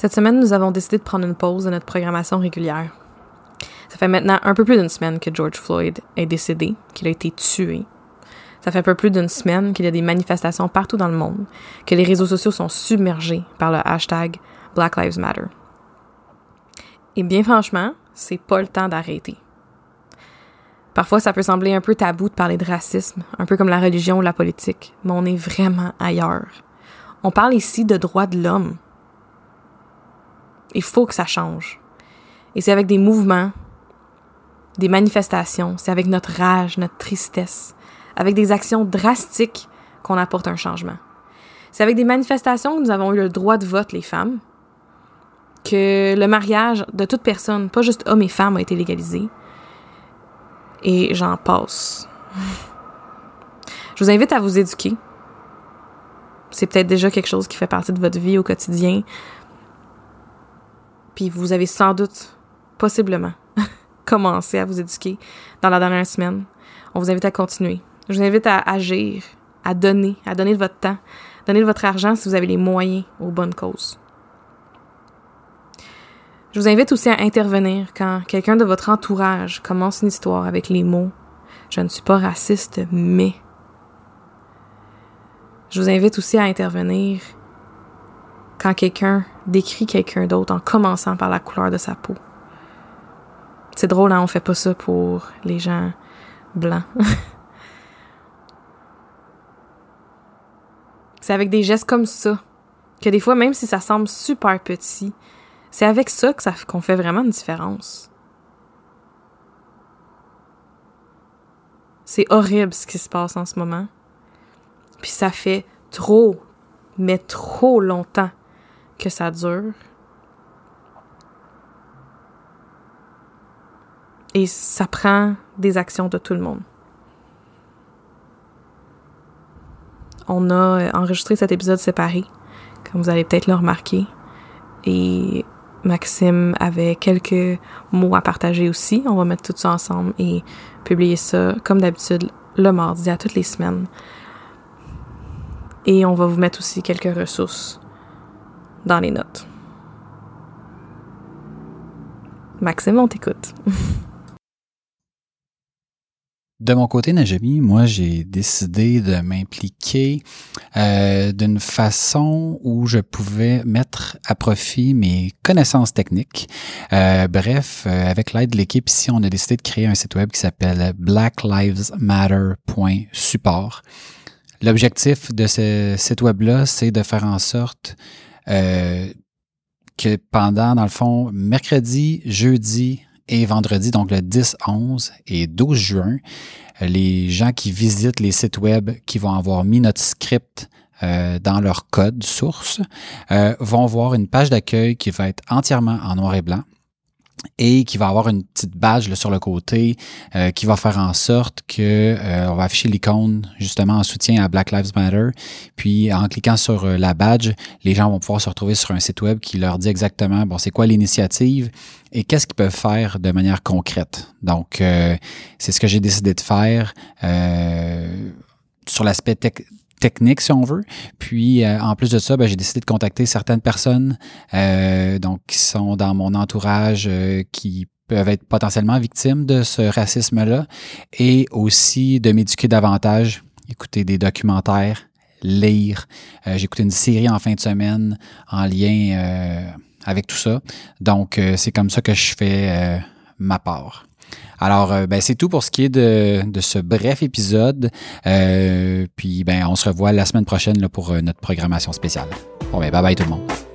Cette semaine, nous avons décidé de prendre une pause de notre programmation régulière. Ça fait maintenant un peu plus d'une semaine que George Floyd est décédé, qu'il a été tué. Ça fait un peu plus d'une semaine qu'il y a des manifestations partout dans le monde, que les réseaux sociaux sont submergés par le hashtag Black Lives Matter. Et bien franchement, c'est pas le temps d'arrêter. Parfois, ça peut sembler un peu tabou de parler de racisme, un peu comme la religion ou la politique, mais on est vraiment ailleurs. On parle ici de droits de l'homme, il faut que ça change. Et c'est avec des mouvements, des manifestations, c'est avec notre rage, notre tristesse, avec des actions drastiques qu'on apporte un changement. C'est avec des manifestations que nous avons eu le droit de vote, les femmes, que le mariage de toute personne, pas juste hommes et femmes, a été légalisé. Et j'en passe. Je vous invite à vous éduquer. C'est peut-être déjà quelque chose qui fait partie de votre vie au quotidien. Puis vous avez sans doute, possiblement, commencé à vous éduquer dans la dernière semaine. On vous invite à continuer. Je vous invite à agir, à donner, à donner de votre temps, donner de votre argent si vous avez les moyens aux bonnes causes. Je vous invite aussi à intervenir quand quelqu'un de votre entourage commence une histoire avec les mots Je ne suis pas raciste, mais. Je vous invite aussi à intervenir quand quelqu'un décrit quelqu'un d'autre en commençant par la couleur de sa peau. C'est drôle, hein, on fait pas ça pour les gens blancs. c'est avec des gestes comme ça que des fois, même si ça semble super petit, c'est avec ça que ça qu'on fait vraiment une différence. C'est horrible ce qui se passe en ce moment. Puis ça fait trop, mais trop longtemps que ça dure. Et ça prend des actions de tout le monde. On a euh, enregistré cet épisode séparé, comme vous allez peut-être le remarquer. Et Maxime avait quelques mots à partager aussi. On va mettre tout ça ensemble et publier ça, comme d'habitude, le mardi à toutes les semaines. Et on va vous mettre aussi quelques ressources dans les notes. Maxime, on t'écoute. De mon côté, Najami, moi, j'ai décidé de m'impliquer euh, d'une façon où je pouvais mettre à profit mes connaissances techniques. Euh, bref, euh, avec l'aide de l'équipe ici, on a décidé de créer un site web qui s'appelle blacklivesmatter.support. L'objectif de ce site web-là, c'est de faire en sorte euh, que pendant, dans le fond, mercredi, jeudi et vendredi, donc le 10, 11 et 12 juin, les gens qui visitent les sites web qui vont avoir mis notre script euh, dans leur code source euh, vont voir une page d'accueil qui va être entièrement en noir et blanc et qui va avoir une petite badge là, sur le côté euh, qui va faire en sorte que euh, on va afficher l'icône justement en soutien à Black Lives Matter. Puis en cliquant sur euh, la badge, les gens vont pouvoir se retrouver sur un site web qui leur dit exactement bon c'est quoi l'initiative et qu'est-ce qu'ils peuvent faire de manière concrète. Donc c'est ce que j'ai décidé de faire sur l'aspect technique, si on veut. Puis, euh, en plus de ça, ben, j'ai décidé de contacter certaines personnes euh, donc, qui sont dans mon entourage, euh, qui peuvent être potentiellement victimes de ce racisme-là, et aussi de m'éduquer davantage, écouter des documentaires, lire. j'ai écouté une série en fin de semaine en lien avec tout ça. Donc, c'est comme ça que je fais ma part. Alors, euh, ben, c'est tout pour ce qui est de, ce bref épisode. Euh, puis, ben, on se revoit la semaine prochaine pour euh, notre programmation spéciale. Bon, ben, bye bye tout le monde.